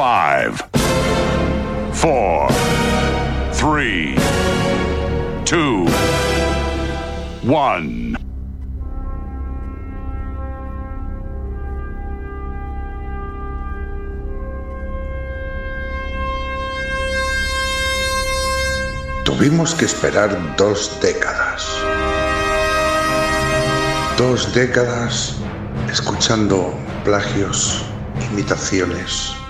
Five, four, three, two, one. Tuvimos que esperar dos décadas. Dos décadas escuchando plagios, imitaciones,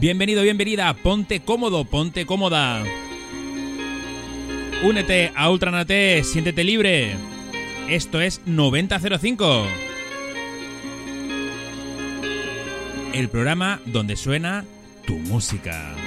Bienvenido, bienvenida, ponte cómodo, ponte cómoda. Únete a Ultranate, siéntete libre. Esto es 9005. El programa donde suena tu música.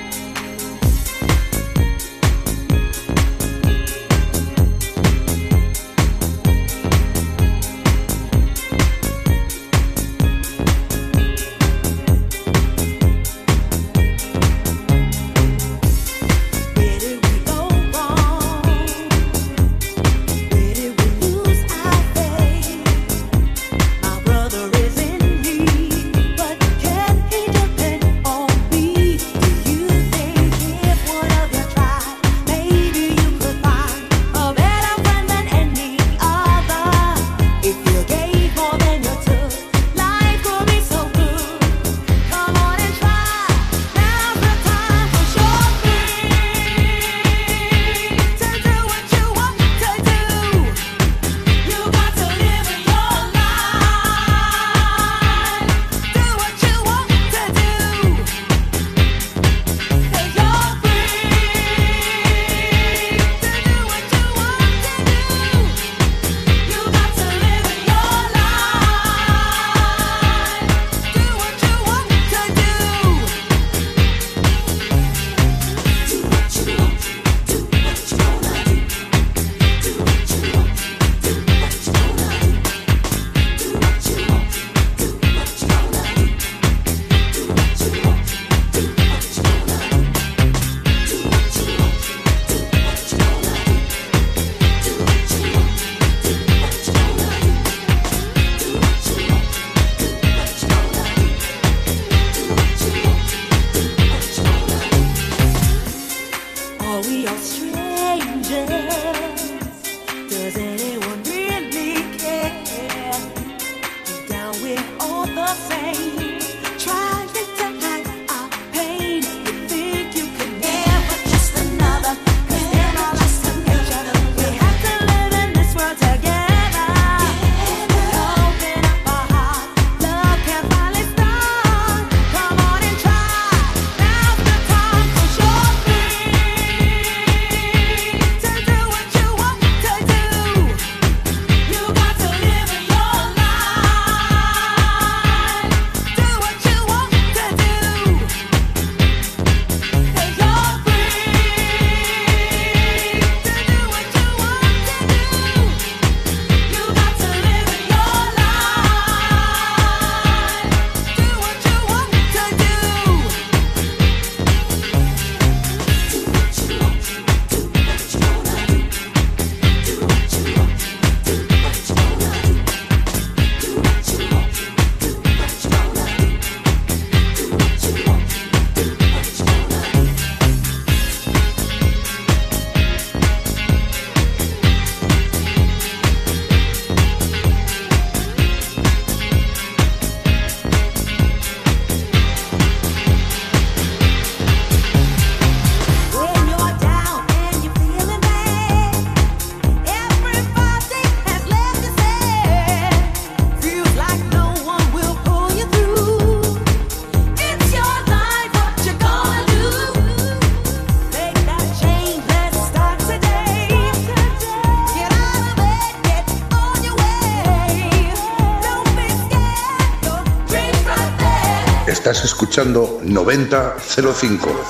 Escuchando 9005.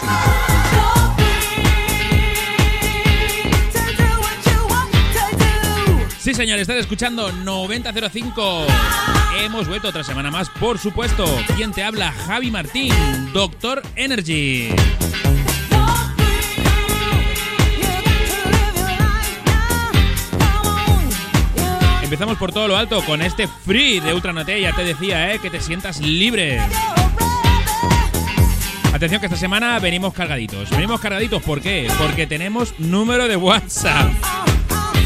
Sí, señor, estás escuchando 9005. Hemos vuelto otra semana más, por supuesto. ¿Quién te habla? Javi Martín, Doctor Energy. Empezamos por todo lo alto con este free de Ultranate. Ya te decía, ¿eh? Que te sientas libre. Atención que esta semana venimos cargaditos. Venimos cargaditos, ¿por qué? Porque tenemos número de WhatsApp.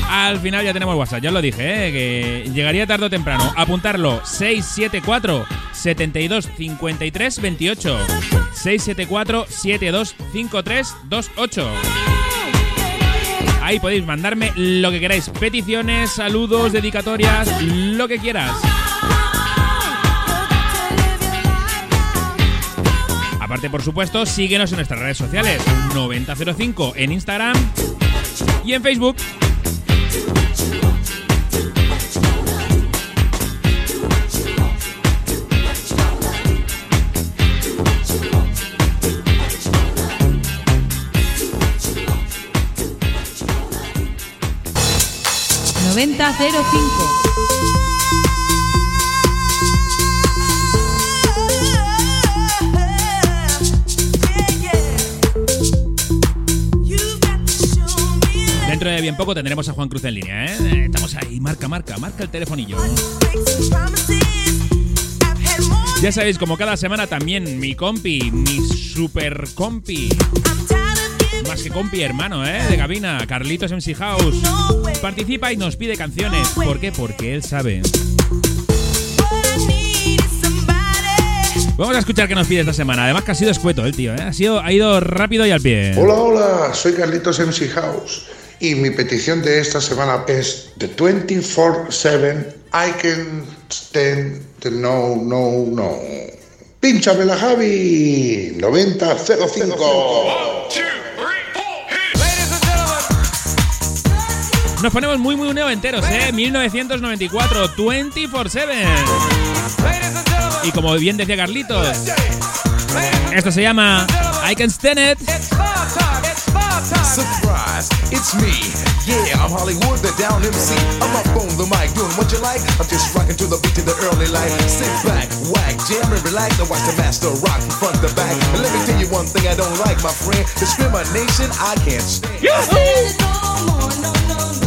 Al final ya tenemos WhatsApp, ya os lo dije, ¿eh? que llegaría tarde o temprano. Apuntarlo, 674 72 53 28. 674 72 53 28. Ahí podéis mandarme lo que queráis. Peticiones, saludos, dedicatorias, lo que quieras. Aparte, por supuesto, síguenos en nuestras redes sociales. 9005 en Instagram y en Facebook. 9005. Dentro de bien poco tendremos a Juan Cruz en línea, ¿eh? Estamos ahí, marca, marca, marca el telefonillo. Ya sabéis, como cada semana también mi compi, mi super compi más que compi, hermano, ¿eh? De cabina, Carlitos MC House. Participa y nos pide canciones. ¿Por qué? Porque él sabe. Vamos a escuchar qué nos pide esta semana. Además que ha sido escueto el tío, ¿eh? Ha, sido, ha ido rápido y al pie. Hola, hola, soy Carlitos MC House. Y mi petición de esta semana es The 24-7 I Can Stand the No, No, No. Pínchamela, Javi. 9005. Nos ponemos muy, muy enteros, ¿eh? 1994, 24-7. Y como bien decía Carlitos, esto se llama I Can Stand It. Surprise, it's me. Yeah, I'm Hollywood, the down MC. I'm up on the mic, doing what you like. I'm just rocking to the beat of the early light. Sit back, whack, jam and relax. I watch the master rock from front to back. And let me tell you one thing I don't like, my friend. Discrimination, I can't stand. Yahoo! age of nine,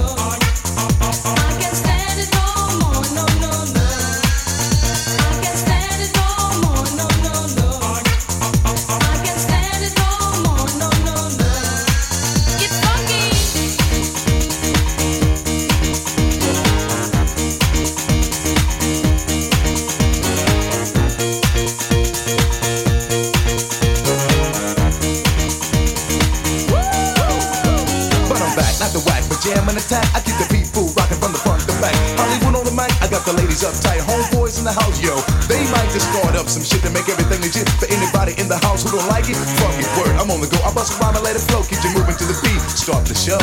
For anybody in the house who don't like it, fuck it. Word, I'm on the go. I bust a and let it flow. Get you moving to the beat. Start the show.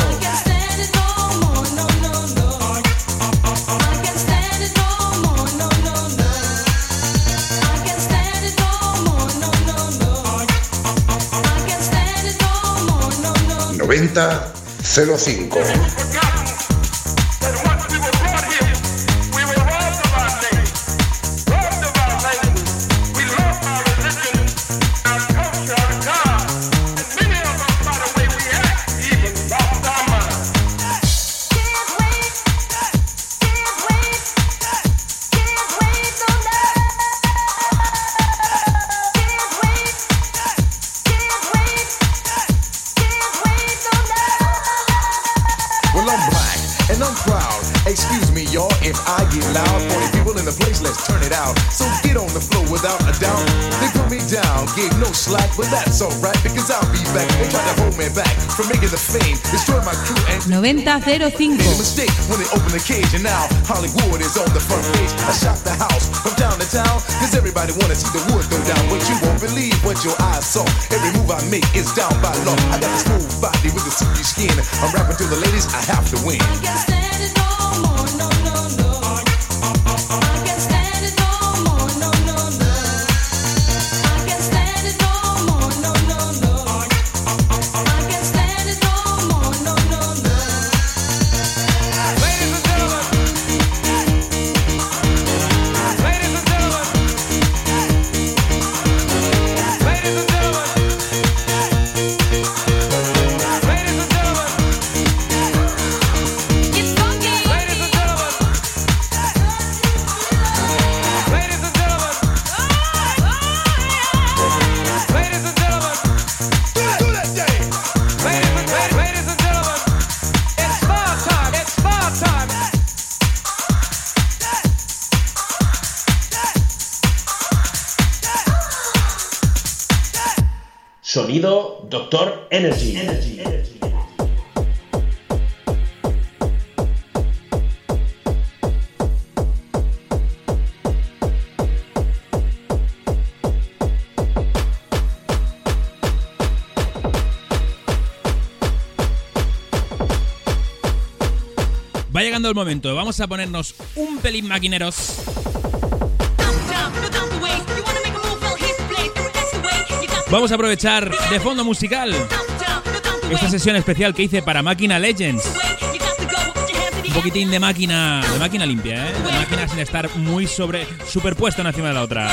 9005. I'm rapping to the ladies, I have to win. Sonido Doctor Energy. Va llegando el momento, vamos a ponernos un pelín maquineros. Vamos a aprovechar de fondo musical esta sesión especial que hice para Máquina Legends. Un poquitín de máquina, de máquina limpia, ¿eh? De máquina sin estar muy sobre superpuesta una encima de la otra.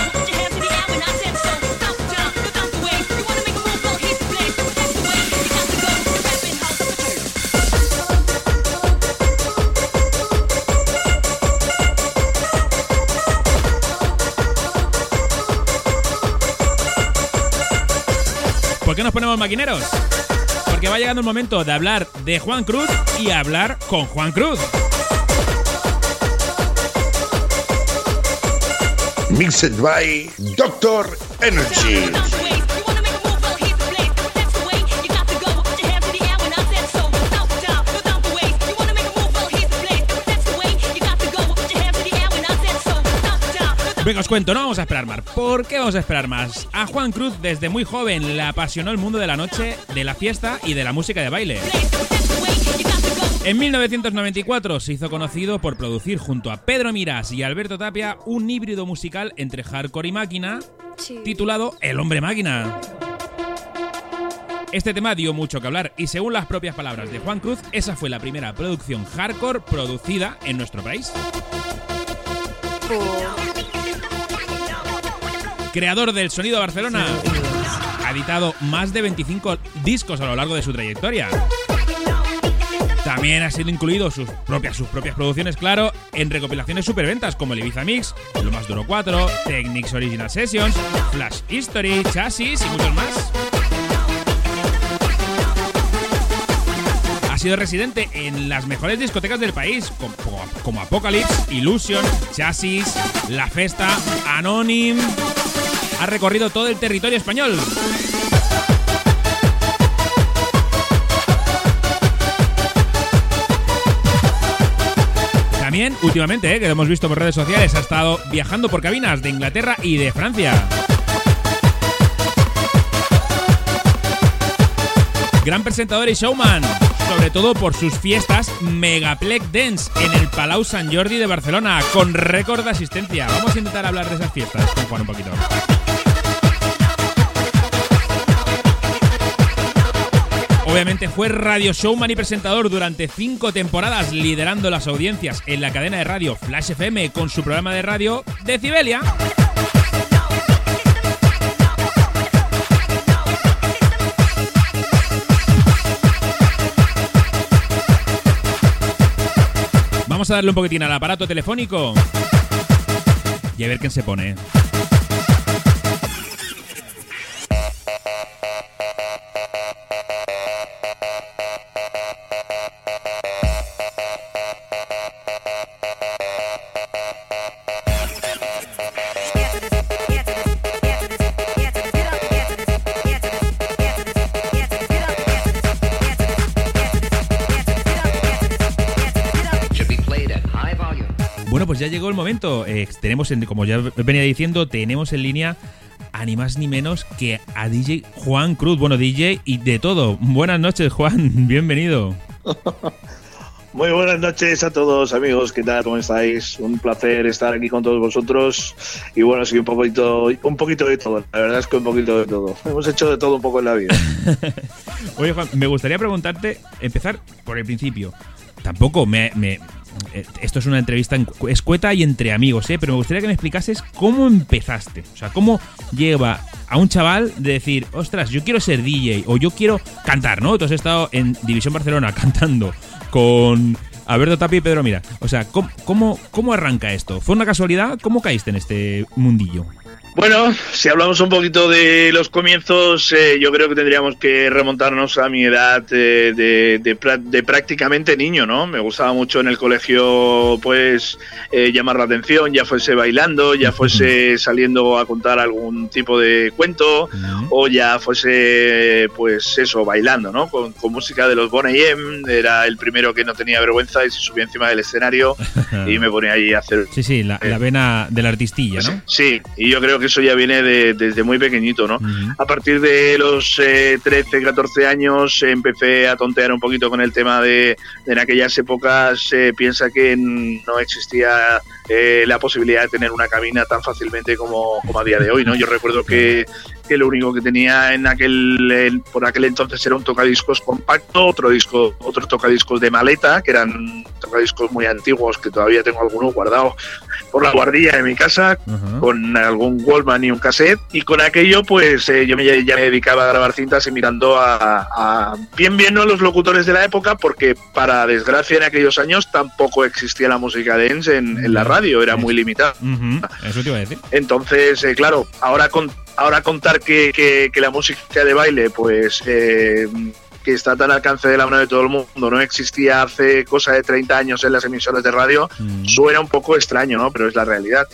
¿Por qué nos ponemos maquineros? Porque va llegando el momento de hablar de Juan Cruz y hablar con Juan Cruz. Mixed by Doctor Energy. Venga, os cuento, no vamos a esperar más. ¿Por qué vamos a esperar más? A Juan Cruz desde muy joven le apasionó el mundo de la noche, de la fiesta y de la música de baile. En 1994 se hizo conocido por producir junto a Pedro Miras y Alberto Tapia un híbrido musical entre hardcore y máquina titulado El hombre máquina. Este tema dio mucho que hablar y según las propias palabras de Juan Cruz, esa fue la primera producción hardcore producida en nuestro país. Creador del sonido Barcelona, ha editado más de 25 discos a lo largo de su trayectoria. También ha sido incluido sus propias, sus propias producciones, claro, en recopilaciones superventas como el Ibiza Mix, Lo Más Duro 4, Technics Original Sessions, Flash History, Chassis y muchos más. Ha sido residente en las mejores discotecas del país, como, como Apocalypse, Illusion, Chassis, La Festa, Anonym. Ha recorrido todo el territorio español. También, últimamente, eh, que lo hemos visto por redes sociales, ha estado viajando por cabinas de Inglaterra y de Francia. Gran presentador y showman, sobre todo por sus fiestas Megaplex Dance en el Palau Sant Jordi de Barcelona, con récord de asistencia. Vamos a intentar hablar de esas fiestas con Juan un poquito. Obviamente fue radio showman y presentador durante cinco temporadas, liderando las audiencias en la cadena de radio Flash FM con su programa de radio Decibelia. Vamos a darle un poquitín al aparato telefónico y a ver quién se pone. Ya llegó el momento. Eh, tenemos, en- como ya venía diciendo, tenemos en línea a ni más ni menos que a DJ Juan Cruz. Bueno, DJ y de todo. Buenas noches, Juan. Bienvenido. Muy buenas noches a todos amigos, ¿qué tal? ¿Cómo estáis? Un placer estar aquí con todos vosotros y bueno, sí, un poquito, un poquito de todo, la verdad es que un poquito de todo. Hemos hecho de todo un poco en la vida. Oye, Juan, me gustaría preguntarte, empezar por el principio. Tampoco me... me- esto es una entrevista en- escueta y entre amigos, ¿eh? Pero me gustaría que me explicases cómo empezaste. O sea, cómo lleva a un chaval de decir, ostras, yo quiero ser DJ o yo quiero cantar, ¿no? Tú has estado en División Barcelona cantando con Alberto Tapia y Pedro Mira. O sea, ¿cómo, cómo, cómo arranca esto? ¿Fue una casualidad? ¿Cómo caíste en este mundillo? Bueno, si hablamos un poquito de los comienzos, eh, yo creo que tendríamos que remontarnos a mi edad eh, de, de de prácticamente niño, ¿no? Me gustaba mucho en el colegio, pues, eh, llamar la atención, ya fuese bailando, ya fuese saliendo a contar algún tipo de cuento, o ya fuese, pues, eso, bailando, ¿no? Con, con música de los Boney M, era el primero que no tenía vergüenza y se subía encima del escenario y me ponía ahí a hacer Sí, sí, la, la vena de la artistilla, ¿no? Sí, y yo creo que eso ya viene de- desde muy pequeñito, ¿no? A partir de los eh, 13, 14 años empecé a tontear un poquito con el tema de, de en aquellas épocas eh, piensa que no existía eh, la posibilidad de tener una cabina tan fácilmente como, como a día de hoy, ¿no? Yo recuerdo que, que lo único que tenía en aquel en- por aquel entonces era un tocadiscos compacto, otro disco, otros tocadiscos de maleta, que eran tocadiscos muy antiguos que todavía tengo algunos guardados por la guardilla de mi casa, con algún Wallman y un cassette, y con aquello pues eh, yo me, ya me dedicaba a grabar cintas imitando a, a- bien bien no los locutores de la época, porque para desgracia en aquellos años tampoco existía la música dance en, en la radio, era muy limitada. Ujú, Eso te iba a decir. Entonces, eh, claro, ahora con, ahora contar que, que- que la música de baile, pues eh, que está tan al alcance de la mano de todo el mundo, no existía hace cosa de 30 años en las emisoras de radio, suena un poco extraño, ¿no? Pero es la realidad.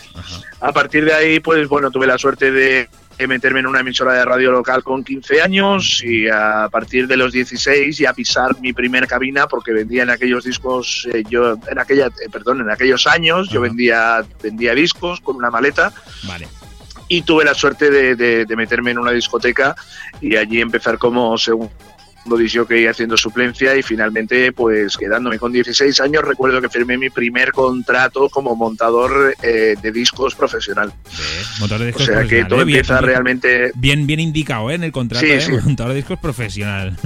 A partir de ahí, pues bueno, tuve la suerte de meterme en una emisora de radio local con 15 años y a partir de los 16 ya pisar mi primer cabina porque vendía en aquellos discos eh, yo en aquella eh, perdón en aquellos años yo vendía vendía discos con una maleta Vale. y tuve la suerte de, de- de meterme en una discoteca y allí empezar como segundo disjockey haciendo suplencia y finalmente pues quedándome con 16 años recuerdo que firmé mi primer contrato como montador eh, de discos profesional Montador de o discos sea que todo ¿eh? Bien- empieza realmente Bien, bien indicado, ¿eh? En el contrato, Sí, ¿eh? sí. Montador de discos profesional.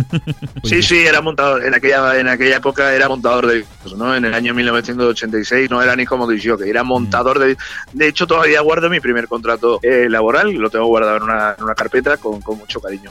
Pues Sí, sí, era montador. En aquella, en aquella época era montador de discos, ¿no? En el año 1986 no era ni como disjockey, era montador de... De hecho, todavía guardo mi primer contrato eh, laboral, lo tengo guardado en una, en una carpeta con, con mucho cariño.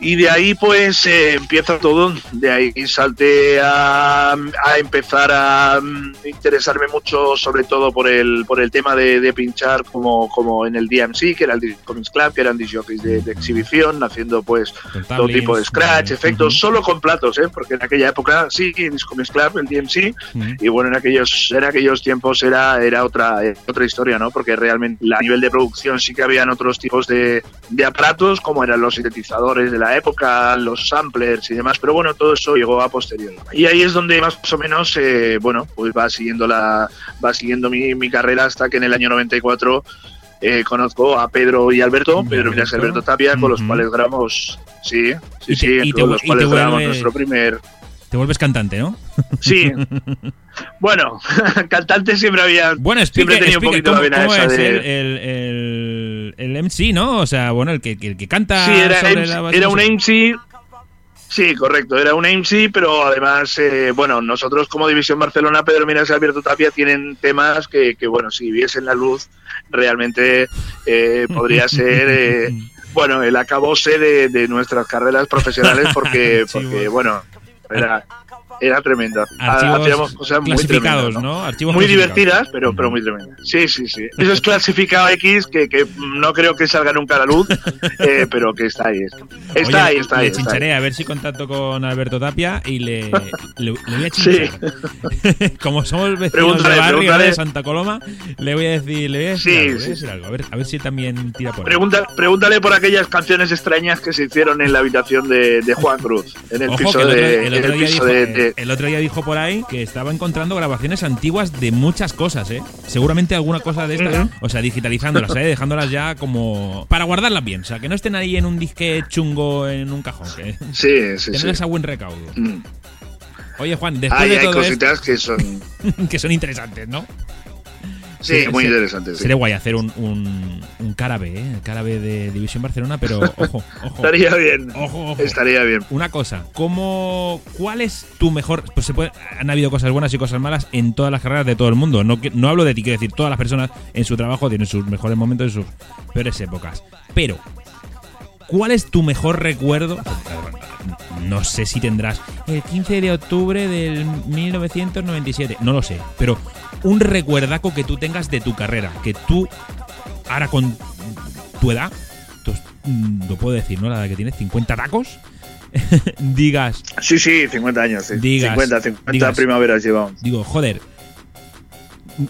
Y de ahí, pues, eh, empieza todo. De ahí salté a, a empezar a mm, interesarme mucho, sobre todo por el, por el tema de, de pinchar como, como en el DMC, que era el Comics Club, que eran disjockeys de, de exhibición, haciendo, pues, todo tipo de scratch, eh, efectos, solo con platos, ¿eh? Porque en aquella época, sí, Mix Club, el DMC, y bueno, en aquellos, en aquellos tiempos era, era otra, eh, otra historia, ¿no? Porque realmente a nivel de producción sí que habían otros tipos de, de aparatos, como eran los sintetizadores de la época, los samplers y demás, pero bueno, todo eso llegó a posteriori. Y ahí es donde más o menos, eh, bueno, pues va siguiendo la, va siguiendo mi, mi carrera hasta que en el año 94 eh, conozco a Pedro y Alberto, Pedro Miras y Alberto Tapia, con los cuales grabamos, sí, sí, Y te- sí, y te con los cuales grabamos vuelve- nuestro primer, Te vuelves cantante, ¿no? Sí. Bueno, cantante siempre había. Bueno, siempre explique, tenía un poquito cómo, la vena cómo esa es de. el, el, el, el MC, ¿no? O sea, bueno, el que, el que canta Sí, era, sobre MC la era un. MC. Sí, correcto, era un MC, pero además, eh, bueno, nosotros como División Barcelona, Pedro Miras y Alberto Tapia tienen temas que, que, bueno, si viesen la luz, realmente eh, podría ser, eh, bueno, el acabose de, de nuestras carreras profesionales, porque, porque bueno, era, era tremenda. Archivos Hacíamos cosas muy clasificados, tremendas, ¿no? Archivos muy divertidas, pero, pero muy tremendas. Sí, sí, sí. Eso es clasificado X, que, que no creo que salga nunca a la luz, eh, pero que está ahí. Está Oye, ahí, está ahí. Le está ahí. chincharé a ver si contacto con Alberto Tapia y le, le, le voy a chinchar. Como somos vecinos Pregúntale, de barrio pregúntale. de Santa Coloma, le voy a decir, le voy a decir, Sí, algo, le voy a sí, decir algo. A ver, a ver si también tira por ahí. Pregunta, pregúntale por aquellas canciones extrañas que se hicieron en la habitación de, de Juan Cruz, en el Ojo, piso, que el otro- de, el en otro el día piso de, eh, de- sí. El otro día dijo por ahí que estaba encontrando grabaciones antiguas de muchas cosas, ¿eh? Seguramente alguna cosa de estas, o sea, digitalizándolas, ¿eh? Dejándolas ya como para guardarlas bien, o sea, que no estén ahí en un disque chungo en un cajón, que Sí, sí, sí. tenerlas a buen recaudo. Mm. Oye, Juan, después Hay, de hay todo cositas que son. esto, que son interesantes, ¿no? Sí, muy sí. interesantes. sí. Sería guay hacer un, un, un carabe, ¿eh? Carabe de División Barcelona, pero ojo, ojo. Estaría bien. Ojo, ojo. Estaría bien. Una cosa, ¿cómo, ¿cuál es tu mejor? Pues se puede, han habido cosas buenas y cosas malas en todas las carreras de todo el mundo. No, no hablo de ti, quiero decir, todas las personas en su trabajo tienen sus mejores momentos y sus peores épocas. Pero, ¿cuál es tu mejor recuerdo? No sé si tendrás el 15 de octubre del 1997, no lo sé, pero un recuerdaco que tú tengas de tu carrera, que tú ahora con tu edad, tú- mm, lo puedo decir, ¿no? La edad que tienes, 50 tacos, digas, Sí, sí, 50 años. sí. Digas, 50, 50 digas. primaveras llevamos. digo, joder,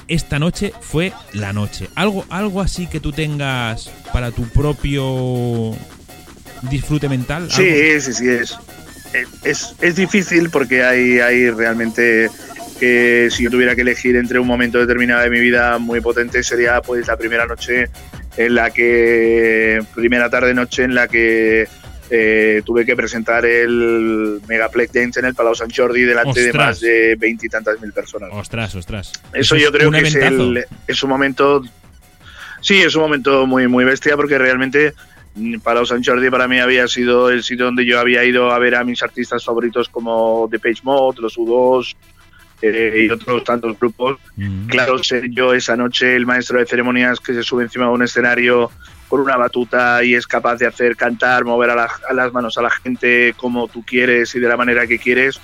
esta noche fue la noche. Algo, algo así que tú tengas para tu propio disfrute mental. algo- Sí, sí, sí, es, es, es difícil porque hay, hay realmente que si yo tuviera que elegir entre un momento determinado de mi vida muy potente sería pues la primera noche en la que, primera tarde noche en la que eh, tuve que presentar el Megaplex Dance en el Palau Sant Jordi delante de Ostras. más de veintitantas mil personas. Ostras, ostras. Eso es yo creo que es, el- es un momento. Sí, es un momento muy, muy bestia porque realmente Palau Sant Jordi para mí había sido el sitio donde yo había ido a ver a mis artistas favoritos como The Page Mode, los U2 eh, y otros tantos grupos. Mm. Claro, ser yo esa noche el maestro de ceremonias que se sube encima de un escenario con una batuta y es capaz de hacer cantar, mover a, la- a las manos a la gente como tú quieres y de la manera que quieres,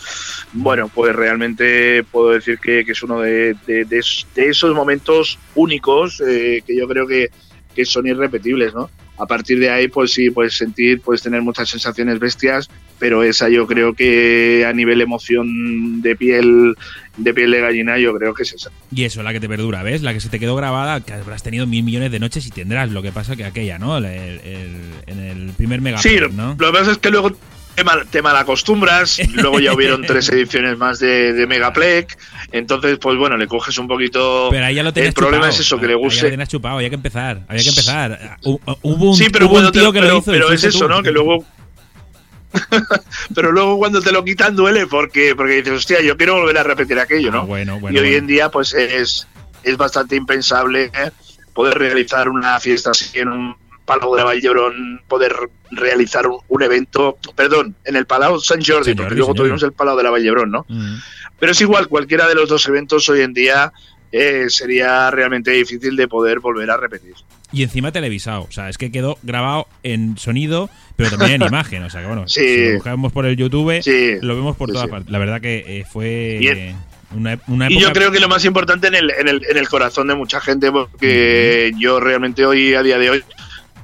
bueno, pues realmente puedo decir que, que es uno de, de- de de esos momentos únicos eh, que yo creo que, que son irrepetibles, ¿no? A partir de ahí, pues sí, puedes sentir, puedes tener muchas sensaciones bestias, pero esa yo creo que a nivel emoción de piel, de piel de gallina, yo creo que es esa. Y eso, la que te perdura, ¿ves? La que se te quedó grabada, que habrás tenido mil millones de noches y tendrás. Lo que pasa que aquella, ¿no? El- el- en el primer mega Sí, ¿no? lo que pasa es que luego te, mal, te malacostumbras, luego ya hubieron tres ediciones más de, de Megaplex, entonces pues bueno, le coges un poquito... Pero ahí ya lo el problema chupado. es eso, que le Ahí ya lo guste... tenías chupado, había que empezar. Había que empezar. Hu- Hubo un, sí, pero, hubo un tío que pero, lo hizo. pero es eso, tú. ¿no? Que luego... pero luego cuando te lo quitan duele porque, porque dices, hostia, yo quiero volver a repetir aquello, ¿no? Ah, bueno, bueno, y hoy bueno. en día pues es, es bastante impensable ¿eh? poder realizar una fiesta así en un Palau de la Vall d'Hebron, poder realizar un, un evento, perdón, en el Palau Sant Jordi, Sant porque luego señor. tuvimos el Palau de la Vall d'Hebron, ¿no? Mm. Pero es igual, cualquiera de los dos eventos hoy en día eh, sería realmente difícil de poder volver a repetir. Y encima televisado. O sea, es que quedó grabado en sonido, pero también en imagen. O sea, que bueno, Sí. si lo buscamos por el YouTube, Sí, lo vemos por sí, todas sí. partes. La verdad que eh, fue Bien. una, una Y época. yo creo que lo más importante en el, en el, en el corazón de mucha gente, porque yo realmente hoy, a día de hoy,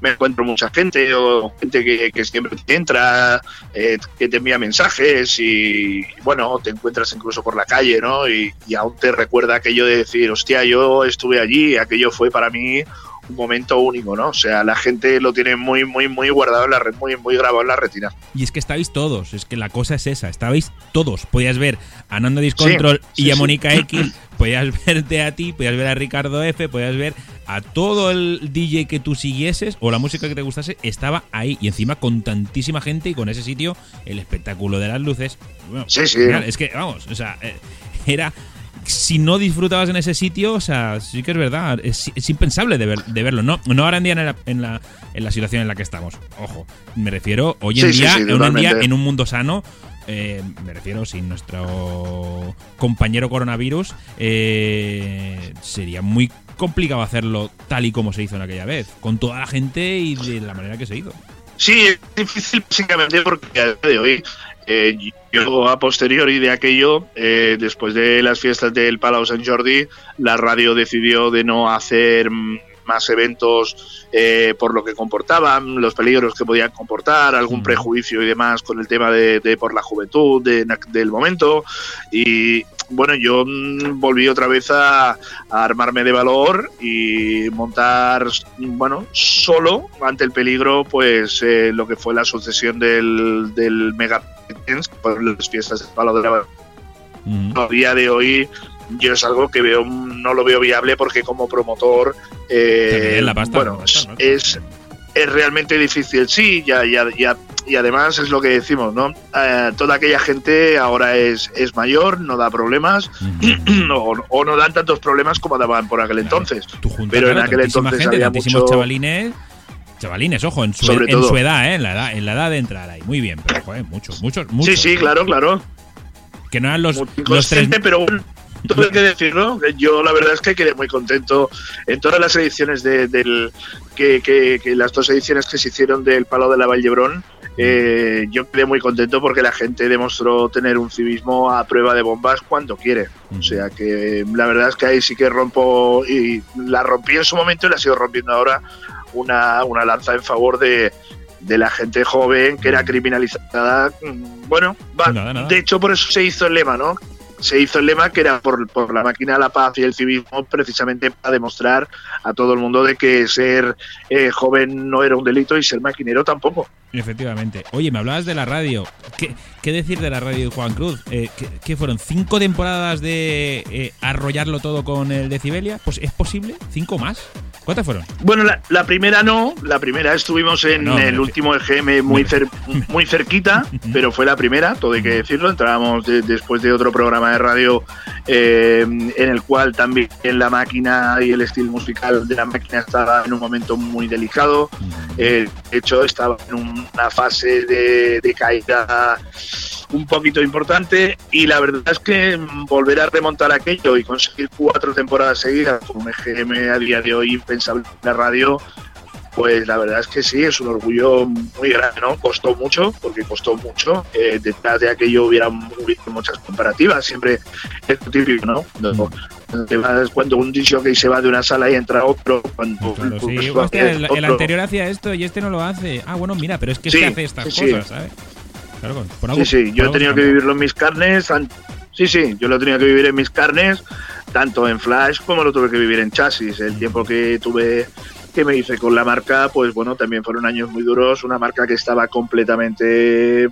me encuentro mucha gente o gente que, que siempre te entra, eh, que te envía mensajes y, bueno, te encuentras incluso por la calle, ¿no? Y, y aún te recuerda aquello de decir, hostia, yo estuve allí, aquello fue para mí un momento único, ¿no? O sea, la gente lo tiene muy, muy, muy guardado en la red, muy, muy grabado en la retina. Y es que estabais todos, es que la cosa es esa, estabais todos. Podías ver a Nando Discontrol Sí, y sí, a sí. Mónica X, podías verte a ti, podías ver a Ricardo F, podías ver a todo el DJ que tú siguieses o la música que te gustase, estaba ahí. Y encima con tantísima gente y con ese sitio, el espectáculo de las luces. Bueno, Sí, sí. Es que, vamos, o sea, eh, era. Si no disfrutabas en ese sitio, o sea, sí que es verdad, es, es impensable de, ver- de verlo. No, no ahora en día en la, en, la, en la situación en la que estamos. Ojo, me refiero hoy en Sí, sí, día, sí, hoy en día, en un mundo sano, eh, me refiero sin nuestro compañero coronavirus, eh, sería muy complicado hacerlo tal y como se hizo en aquella vez, con toda la gente y de la manera que se hizo. Sí, es difícil básicamente porque a día de hoy, eh, yo a posteriori de aquello, eh, después de las fiestas del Palau Sant Jordi, la radio decidió de no hacer mm, más eventos eh, por lo que comportaban, los peligros que podían comportar, algún Mm. prejuicio y demás con el tema de, de por la juventud de- del momento. Y bueno, yo mm, volví otra vez a, a armarme de valor y montar, bueno, solo ante el peligro, pues eh, lo que fue la sucesión del, del Mega por las fiestas del Palo de la Mm. a día de hoy yo es algo que veo no lo veo viable porque como promotor eh, la pasta, bueno la pasta, ¿no? es es realmente difícil sí ya, ya, ya- y además es lo que decimos no Eh, toda aquella gente ahora es, es mayor no da problemas o, o no dan tantos problemas como daban por aquel entonces Tú juntas, pero en claro, aquel entonces gente, había tantísimos mucho chavalines. Chavalines, ojo, en su, Sobre en todo. su edad, ¿eh? En la edad, en la edad de entrar ahí. Muy bien, pero joder, muchos, muchos, muchos. sí sí claro claro Que no eran los, muy los tres. pero bueno, todo hay que decirlo. Yo la verdad es que quedé muy contento en todas las ediciones de, del que, que- que las dos ediciones que se hicieron del Palo de la Vallebrón. eh, yo quedé muy contento porque la gente demostró tener un civismo a prueba de bombas cuando quiere. O sea que la verdad es que ahí sí que rompo y la rompí en su momento y la sigo rompiendo ahora una, una lanza en favor de, de la gente joven que era criminalizada. Mm, Bueno, va, Nada, nada. de hecho por eso se hizo el lema, ¿no? Se hizo el lema que era por, por la máquina la paz y el civismo, precisamente para demostrar a todo el mundo de que ser eh, joven no era un delito y ser maquinero tampoco. Efectivamente. Oye, me hablabas de la radio. ¿Qué, qué decir de la radio de Juan Cruz? Eh, ¿qué, qué fueron? ¿Cinco temporadas de eh, arrollarlo todo con el Decibelia? Pues es posible. ¿Cinco más? ¿Cuántas fueron? Bueno, la, la primera no, la primera estuvimos en No, el último EGM muy, cer- muy cerquita, pero fue la primera, todo hay que decirlo. Entrábamos de- después de otro programa de radio eh, en el cual también la máquina y el estilo musical de la máquina estaba en un momento muy delicado. Eh, de hecho, estaba en una fase de, de caída un poquito importante y la verdad es que mm, volver a remontar aquello y conseguir cuatro temporadas seguidas con un EGM a día de hoy impensable en la radio, pues la verdad es que sí, es un orgullo muy grande, ¿no? Costó mucho, porque costó mucho. Eh, detrás de aquello hubiera muchas comparativas, siempre es lo típico, ¿no? Vas- Cuando un que se va de una sala y entra otro, cuando Claro, sí. Hostia, el, el anterior hacía esto y este no lo hace. Ah, bueno, mira, pero es que Sí, este hace estas sí. cosas, ¿sabes? Claro, por Sí, algo- sí, por yo he tenido que vivirlo en mis carnes. Sí, sí, yo lo he tenido que vivir en mis carnes, tanto en Flash como lo tuve que vivir en chasis. El tiempo que tuve, que me hice con la marca, pues bueno, también fueron años muy duros. Una marca que estaba completamente.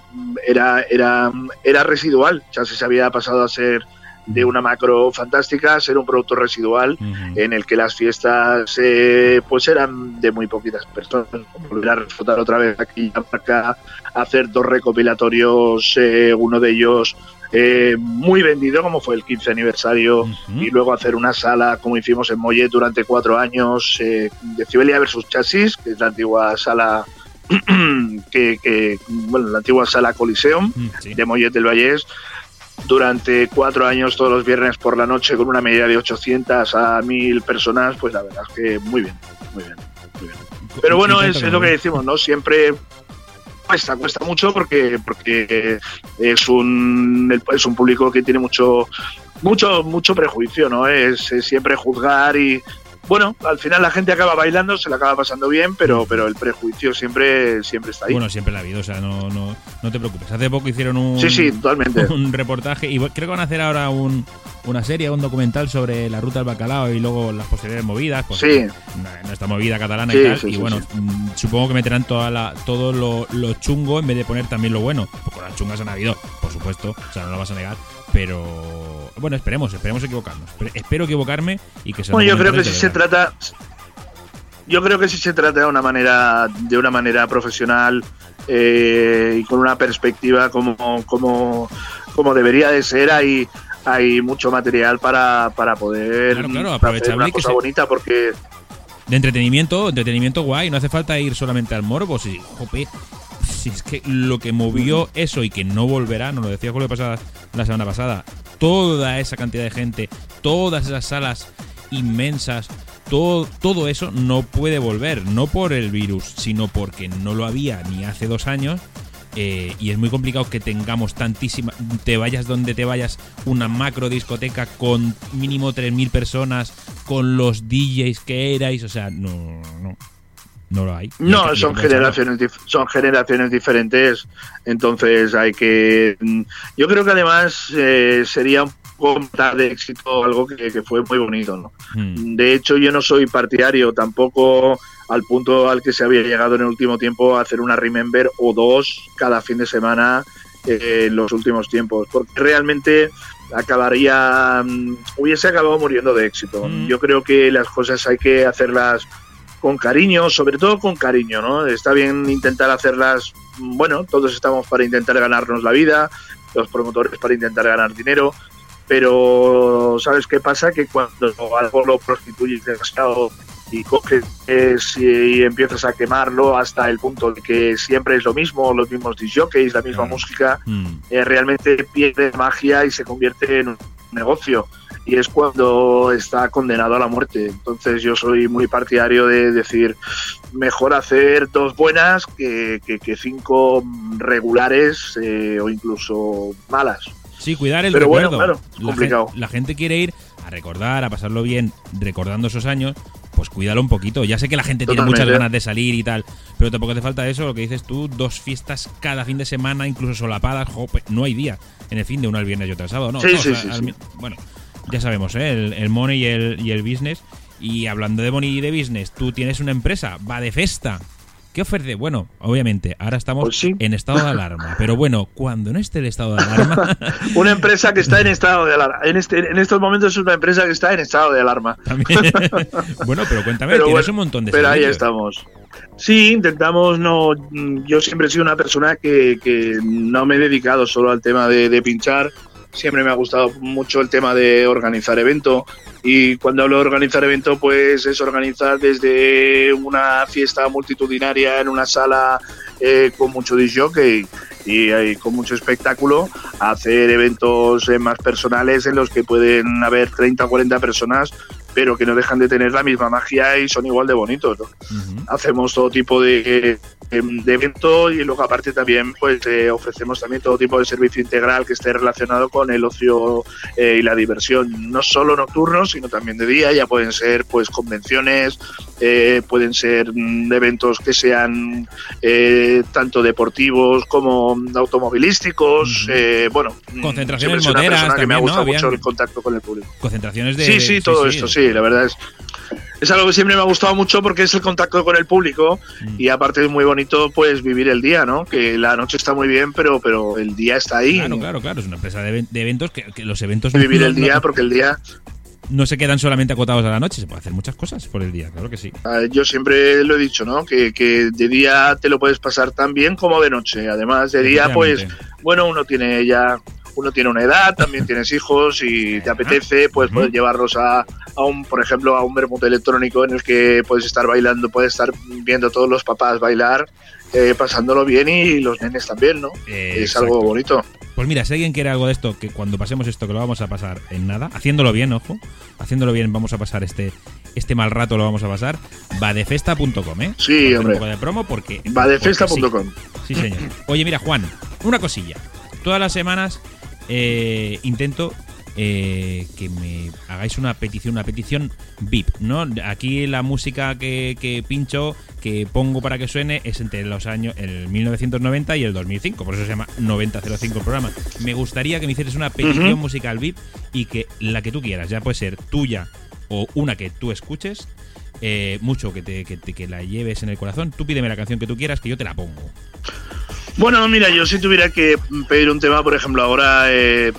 Era, era, era residual. Chasis había pasado a ser de una macro fantástica ser un producto residual Ujú. en el que las fiestas eh, pues eran de muy poquitas personas. Volver a reflotar otra vez aquí la marca, hacer dos recopilatorios, eh, uno de ellos eh, muy vendido, como fue el 15 aniversario, Ujú. y luego hacer una sala como hicimos en Mollet durante cuatro años, eh, de Cibelia versus Chasis, que es la antigua sala. que, que, bueno, la antigua sala Coliseum de Mollet del Vallés durante cuatro años todos los viernes por la noche con una media de 800 a 1000 personas, pues la verdad es que muy bien, muy bien, muy bien. Pero bueno, es, es lo que decimos, ¿no? Siempre cuesta, cuesta mucho porque, porque es un es un público que tiene mucho mucho mucho prejuicio, ¿no? Es, es siempre juzgar y bueno, al final la gente acaba bailando, se la acaba pasando bien, pero pero el prejuicio siempre siempre está ahí. Bueno, siempre la ha habido, o sea, no, no, no te preocupes. Hace poco hicieron un, sí, sí, totalmente. un reportaje y creo que van a hacer ahora un, una serie, un documental sobre la ruta del bacalao y luego las posteriores movidas. Pues, Sí. Nuestra movida catalana Sí, y tal. sí, y bueno, mm, supongo que meterán toda la, todo lo, lo chungo en vez de poner también lo bueno. Porque las chungas han habido, por supuesto, o sea, no lo vas a negar. Pero bueno, esperemos, esperemos equivocarnos. Espe- Espero equivocarme y que un Bueno, yo creo que si se trata, yo creo que si se trata de una manera, de una manera profesional eh, y con una perspectiva como, como, como debería de ser, hay, hay mucho material para, para poder Claro, claro, hacer aprovechable una cosa se- bonita, porque De entretenimiento, entretenimiento guay, no hace falta ir solamente al morbo, si, jope, si es que lo que movió eso y que no volverá, nos lo decía Julio pasada, la semana pasada, toda esa cantidad de gente, todas esas salas inmensas, todo, todo eso no puede volver, no por el virus, sino porque no lo había ni hace dos años. eh, y es muy complicado que tengamos tantísima, te vayas donde te vayas, una macro discoteca con mínimo 3.000 personas, con los DJs que erais, o sea, no, no, no lo hay. No, son generaciones, dif- son generaciones diferentes, entonces hay que... mm, Yo creo que además eh, sería un poco de éxito algo que, que fue muy bonito, ¿no? Mm. De hecho, yo no soy partidario tampoco al punto al que se había llegado en el último tiempo a hacer una Remember o dos cada fin de semana eh, en los últimos tiempos. Porque realmente acabaría, mm, hubiese acabado muriendo de éxito. Mm. Yo creo que las cosas hay que hacerlas con cariño, sobre todo con cariño, ¿no? Está bien intentar hacerlas, mm, bueno, todos estamos para intentar ganarnos la vida, los promotores para intentar ganar dinero, pero ¿sabes qué pasa? Que cuando algo lo prostituyes demasiado y coges y empiezas a quemarlo hasta el punto de que siempre es lo mismo, los mismos disjockeys, la misma Claro. música, Mm. eh, realmente pierde magia y se convierte en un negocio. Y es cuando está condenado a la muerte. Entonces yo soy muy partidario de decir, mejor hacer dos buenas que, que- que cinco regulares eh, o incluso malas. Sí, cuidar el Pero bueno, recuerdo. claro, es La complicado. gen- La, gente quiere ir a recordar, a pasarlo bien, recordando esos años. Pues cuídalo un poquito. Ya sé que la gente tiene Totalmente. muchas ganas de salir y tal, pero tampoco hace falta eso. Lo que dices tú, dos fiestas cada fin de semana, incluso solapadas. jope, no hay día en el fin de uno al viernes y otro al sábado. No, Sí, todos sí, a- sí, al sí. mi- Bueno, ya sabemos, ¿eh? el, el money y el, y el business. Y hablando de money y de business, tú tienes una empresa, va de festa. ¿Qué ofrece? Bueno, obviamente, ahora estamos Pues sí. en estado de alarma. Pero bueno, cuando no esté el estado de alarma, Una empresa que está en estado de alarma. En, este, en estos momentos es una empresa que está en estado de alarma. También. bueno, pero cuéntame, Pero tienes bueno, un montón de Pero ahí servicios. estamos. Sí, intentamos no. Yo siempre he sido una persona que, que no me he dedicado solo al tema de, de pinchar. Siempre me ha gustado mucho el tema de organizar evento. Y cuando hablo de organizar evento, pues es organizar desde una fiesta multitudinaria en una sala eh, con mucho disjockey y, eh, con mucho espectáculo, a hacer eventos eh, más personales en los que pueden haber 30 o 40 personas, pero que no dejan de tener la misma magia y son igual de bonitos. ¿no? Ujú. hacemos todo tipo de, de evento y luego aparte también pues eh, ofrecemos también todo tipo de servicio integral que esté relacionado con el ocio eh, y la diversión no solo nocturnos sino también de día ya pueden ser pues convenciones eh, pueden ser mm, eventos que sean eh, tanto deportivos como automovilísticos Ujú. eh, bueno mm, Concentraciones sido una persona que me ha también, ¿no? gustado mucho el contacto con el público Concentraciones de. Sí, sí, todo esto, sí, la verdad es. Es algo que siempre me ha gustado mucho porque es el contacto con el público Mm. y aparte es muy bonito pues vivir el día, ¿no? Que la noche está muy bien, pero pero el día está ahí. Claro, claro, claro. Es una empresa de, even- de eventos que, que los eventos Vivir no, el día no- porque el día, no se quedan solamente acotados a la noche. Se puede hacer muchas cosas por el día, claro que sí. eh, yo siempre lo he dicho, ¿no? Que, que de día te lo puedes pasar tan bien como de noche. Además, de día pues bueno, uno tiene ya uno tiene una edad, también tienes hijos y te apetece, pues puedes llevarlos a, a un, por ejemplo, a un vermut electrónico en el que puedes estar bailando, puedes estar viendo a todos los papás bailar, eh, pasándolo bien y los nenes también, ¿no? Eh, es algo bonito. Pues mira, si alguien quiere algo de esto, que cuando pasemos esto, que lo vamos a pasar en nada, haciéndolo bien, ojo, haciéndolo bien, vamos a pasar este este mal rato, lo vamos a pasar, vadefesta.com, ¿eh? Sí, hombre. Un poco de promo porque. Vadefesta.com. Sí, sí, señor. Oye, mira, Juan, una cosilla. Todas las semanas eh, intento eh, que me hagáis una petición, una petición VIP, ¿no? Aquí la música que, que pincho, que pongo para que suene, es entre los años el 1990 y el 2005, por eso se llama 9005 el programa. Me gustaría que me hicieras una petición Ujú. musical VIP y que la que tú quieras, ya puede ser tuya o una que tú escuches, eh, mucho que, te, que, te- que la lleves en el corazón. Tú pídeme la canción que tú quieras, que yo te la pongo. Bueno, mira, yo si tuviera que pedir un tema, por ejemplo, ahora, eh,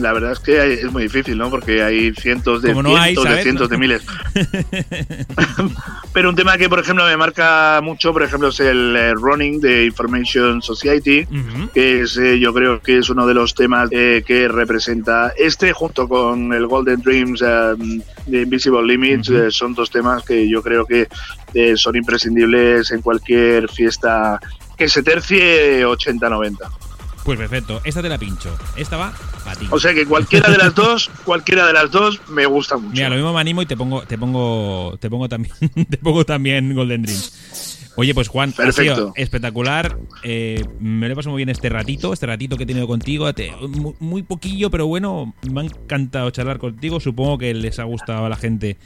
la verdad es que hay- es muy difícil, ¿no? Porque hay cientos de no hay, cientos de ¿sabes? cientos de miles. Pero un tema que, por ejemplo, me marca mucho, por ejemplo, es el eh, Running de Information Society, Ujú. que es, eh, yo creo que es uno de los temas eh, que representa este, junto con el Golden Dreams eh, de Invisible Limits, Ujú. eh, son dos temas que yo creo que eh, son imprescindibles en cualquier fiesta que se tercie 80-90. Pues perfecto, esta te la pincho. Esta va para ti. O sea que cualquiera de las dos, cualquiera de las dos me gusta mucho. Mira, lo mismo me animo y te pongo, te pongo, te pongo también, te pongo también Golden Dreams. Oye, pues Juan, ha Perfecto. sido espectacular. Eh, me lo he pasado muy bien este ratito, este ratito que he tenido contigo. Te- mu- muy, poquillo, pero bueno, me ha encantado charlar contigo. Supongo que les ha gustado a la gente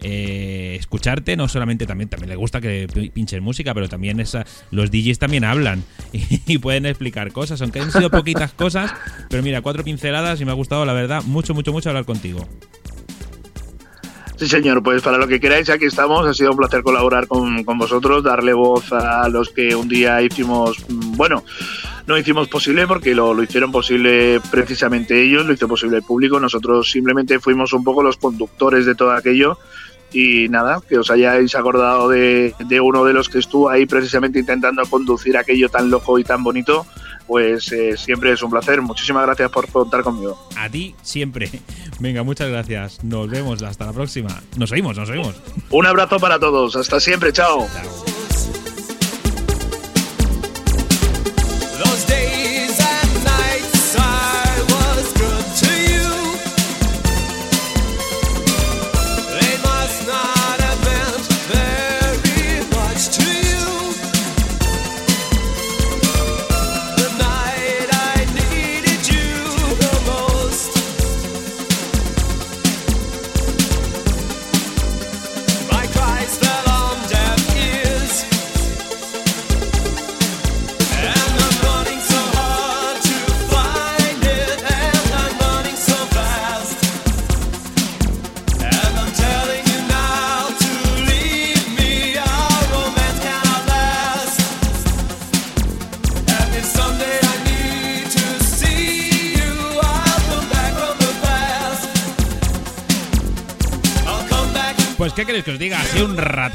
eh, escucharte, no solamente también, también le gusta que pinchen música, pero también esa, los DJs también hablan y, y, pueden explicar cosas, aunque han sido poquitas cosas, pero mira, cuatro pinceladas y me ha gustado, la verdad, mucho, mucho, mucho hablar contigo. Sí, señor, pues para lo que queráis, aquí estamos. Ha sido un placer colaborar con, con vosotros, darle voz a los que un día hicimos, mm, bueno, no hicimos posible porque lo, lo, hicieron posible precisamente ellos, lo hizo posible el público. Nosotros simplemente fuimos un poco los conductores de todo aquello y nada, que os hayáis acordado de, de uno de los que estuvo ahí precisamente intentando conducir aquello tan loco y tan bonito pues eh, siempre es un placer. Muchísimas gracias por contar conmigo. A ti siempre. Venga, muchas gracias. Nos vemos. Hasta la próxima. Nos oímos, nos oímos. Un abrazo para todos. Hasta siempre. Chao. Chao.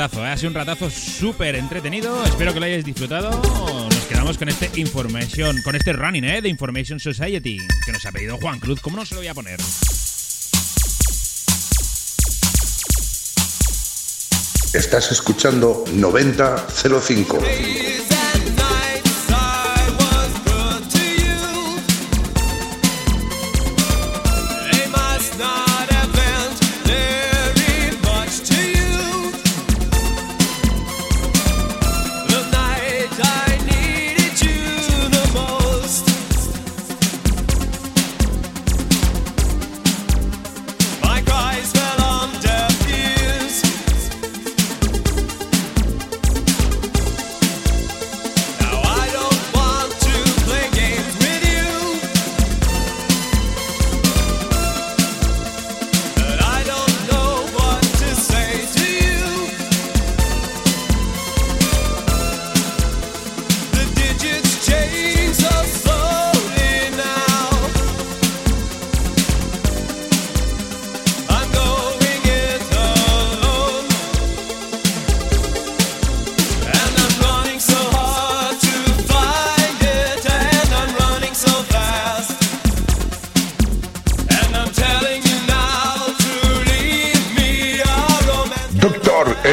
ratazo, ¿eh? ha sido un ratazo súper entretenido. Espero que lo hayáis disfrutado. Nos quedamos con este Information, con este running ¿eh? de Information Society que nos ha pedido Juan Cruz. ¿Cómo no se lo voy a poner? Estás escuchando 9005.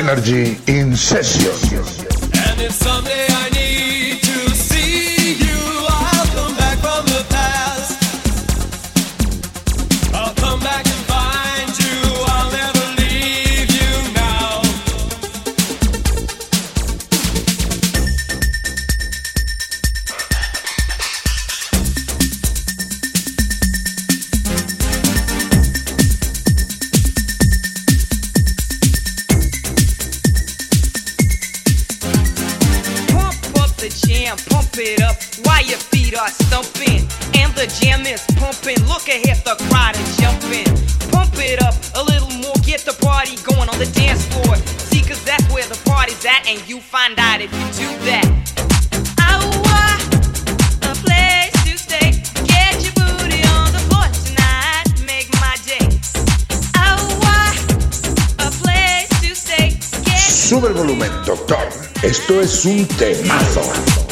Energy in. Esto es un temazo.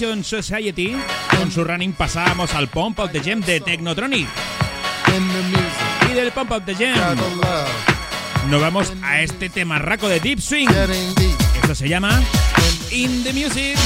Information Society, con su running pasábamos al Pump of the Gem de Technotronic. Y del Pump of the Gem nos vamos a este temarraco de Deep Swing. Esto se llama In the Music.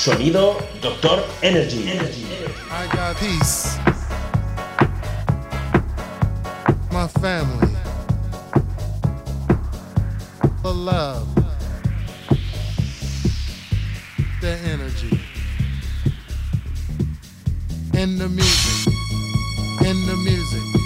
Sonido Doctor Energy. I got peace. My family. The love. The energy. In the music. In the music.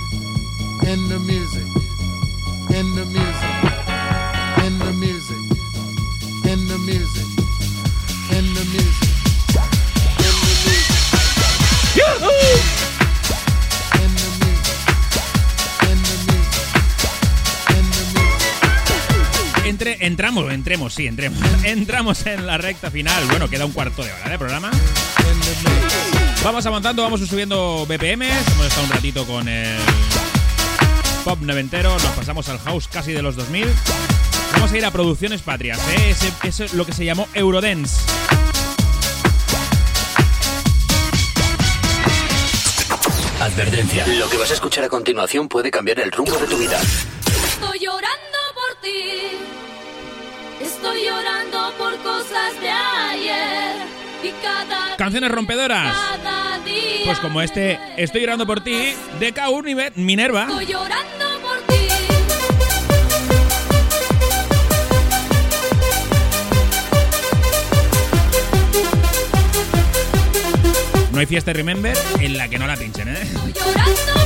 Entramos, entremos, sí, entremos. Entramos en la recta final. Bueno, queda un cuarto de hora de programa. Vamos avanzando, vamos subiendo BPMs. Hemos estado un ratito con el pop noventero. Nos pasamos al house casi de los 2000. Vamos a ir a producciones patrias. ¿eh? Ese- Eso es lo que se llamó Eurodance. Advertencia. Lo que vas a escuchar a continuación puede cambiar el rumbo de tu vida. Estoy llorando. Estoy llorando por cosas de ayer. Y cada Canciones rompedoras. cada día. Pues como este Estoy llorando por ti de K.U. Minerva. Estoy llorando por ti. No hay fiesta Remember en la que no la pinchen, ¿eh? Estoy llorando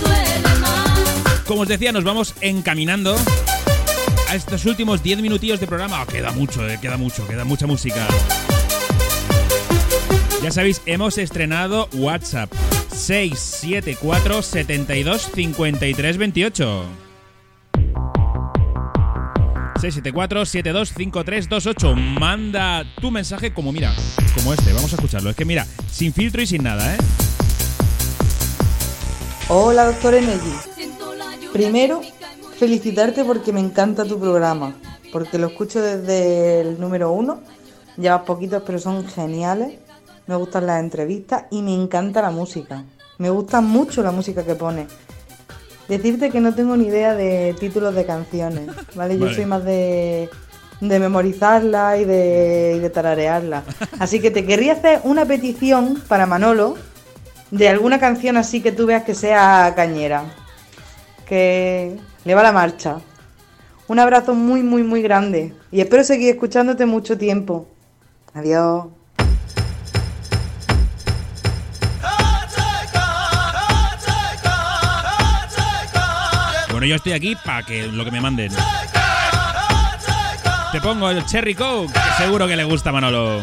duele más. Como os decía, nos vamos encaminando a estos últimos 10 minutillos de programa. Oh, queda mucho, eh, queda mucho, queda mucha música. Ya sabéis, hemos estrenado WhatsApp 674 72 53 28. 674 72 53 28. Manda tu mensaje como mira, como este. Vamos a escucharlo. Es que mira, sin filtro y sin nada, ¿eh? Hola, doctor Energy. Primero, felicitarte porque me encanta tu programa, porque lo escucho desde el número uno. Llevas poquitos, pero son geniales. Me gustan las entrevistas y me encanta la música. Me gusta mucho la música que pones. Decirte que no tengo ni idea de títulos de canciones, ¿vale? Yo Vale. soy más de, de memorizarla y de, y de tararearla. Así que te querría hacer una petición para Manolo de alguna canción así que tú veas que sea cañera. Que le va la marcha. Un abrazo muy, muy, muy grande. Y espero seguir escuchándote mucho tiempo. Adiós. Bueno, yo estoy aquí para que lo que me manden. Te pongo el Cherry Coke, que seguro que le gusta Manolo.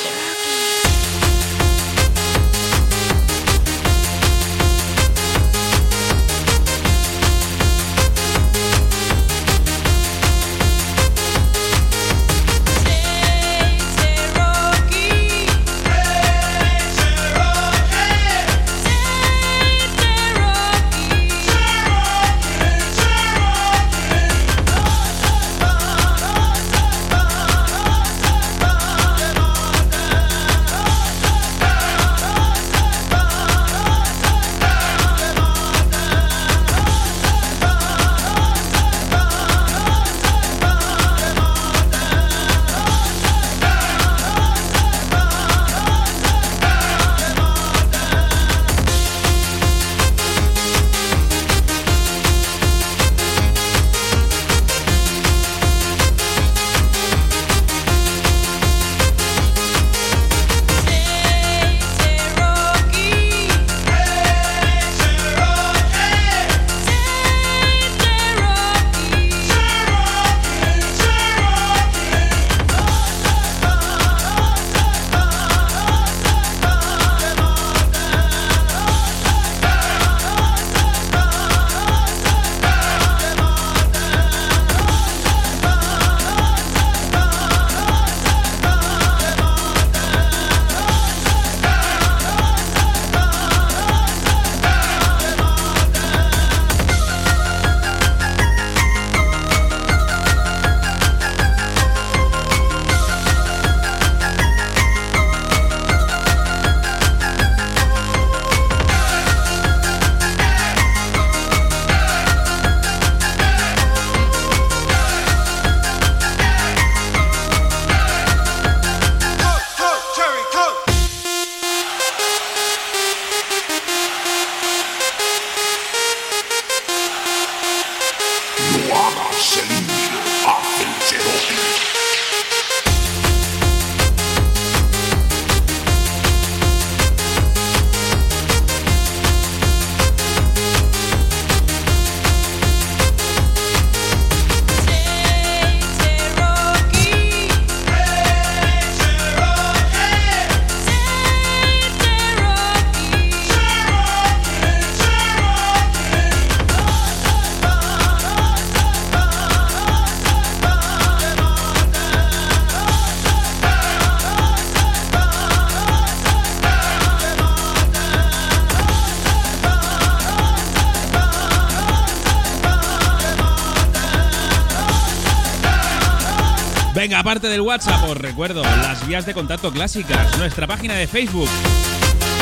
Aparte del WhatsApp, os recuerdo las vías de contacto clásicas, nuestra página de Facebook.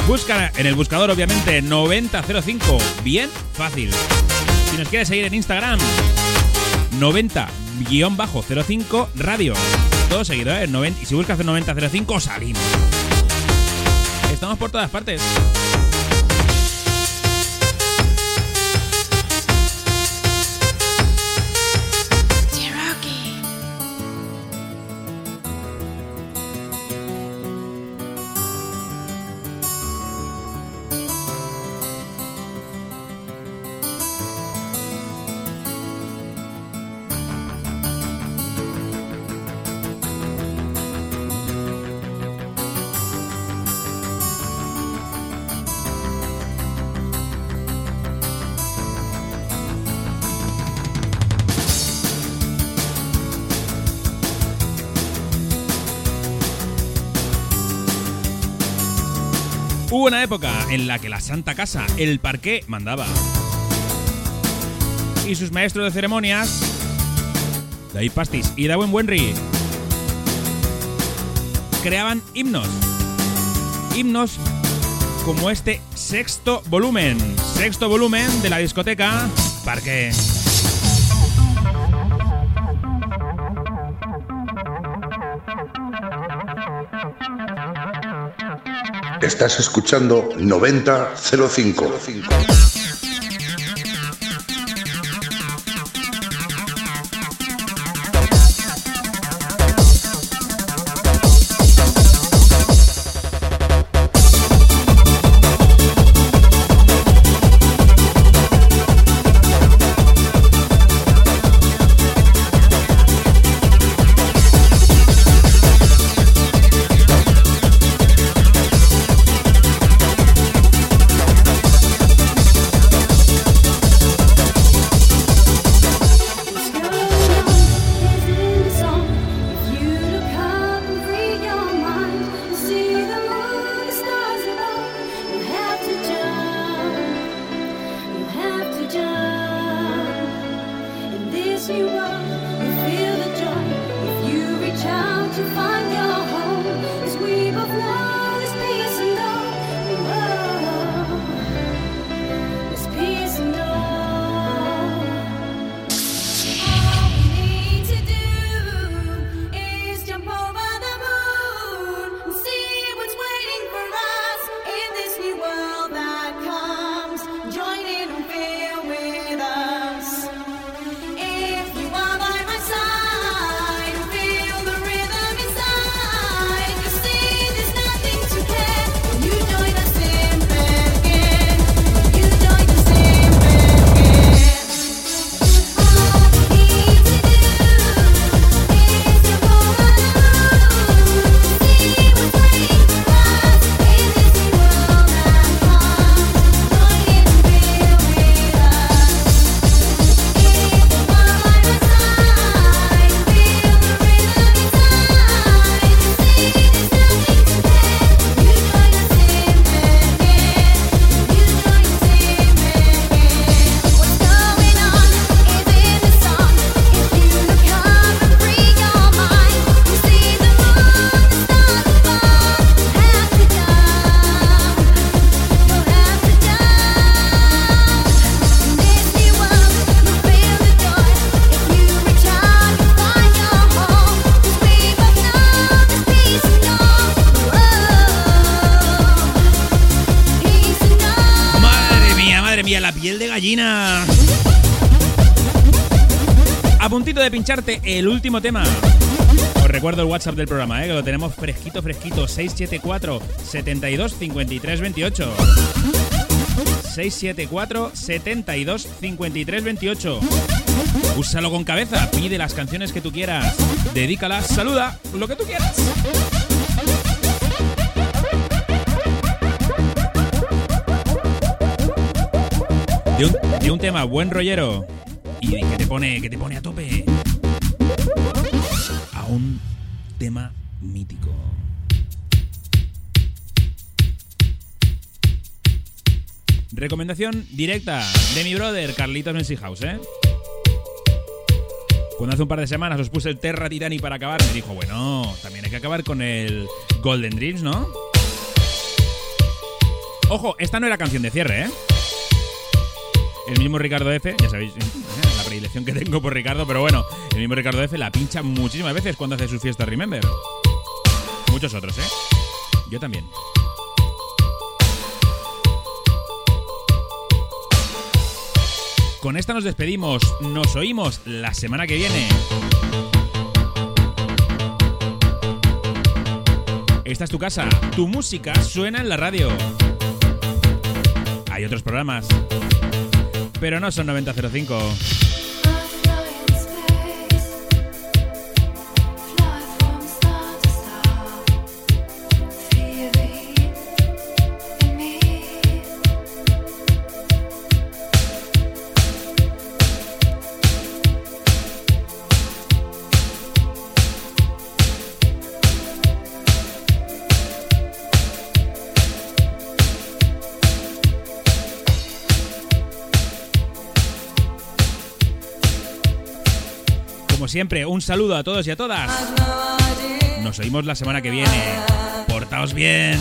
Busca en el buscador, obviamente, 9005. Bien fácil. Si nos quieres seguir en Instagram, 90-05 radio. Todo seguido, ¿eh? 90 y si buscas el 9005, salimos. Estamos por todas partes. En la que la Santa Casa, el parqué, mandaba. Y sus maestros de ceremonias, David Pastis y Darwin Wenry, creaban himnos. Himnos como este sexto volumen. Sexto volumen de la discoteca Parque. Estás escuchando 9005. 05. Puntito de pincharte el último tema. Os recuerdo el WhatsApp del programa, ¿eh? que lo tenemos fresquito, fresquito. 674 72 53 28. 674 72 53 28. Úsalo con cabeza, pide las canciones que tú quieras, dedícalas, saluda, lo que tú quieras. De un, de un tema buen rollero y que te pone que te pone a tope a un tema mítico. Recomendación directa de mi brother Carlitos House, ¿eh? Cuando hace un par de semanas os puse el Terra Titani para acabar, me dijo, bueno, también hay que acabar con el Golden Dreams, ¿no? Ojo, esta no era canción de cierre, ¿eh? El mismo Ricardo F, ya sabéis eh, predilección que tengo por Ricardo, pero bueno, el mismo Ricardo F la pincha muchísimas veces cuando hace sus fiestas Remember. Muchos otros, ¿eh? Yo también. Con esta nos despedimos. Nos oímos la semana que viene. Esta es tu casa. Tu música suena en la radio. Hay otros programas. Pero no son 9005. Siempre, un saludo a todos y a todas. Nos oímos la semana que viene. Portaos bien.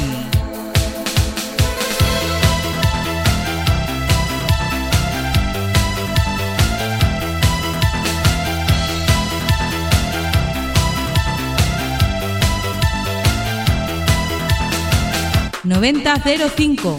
Noventa cero cinco.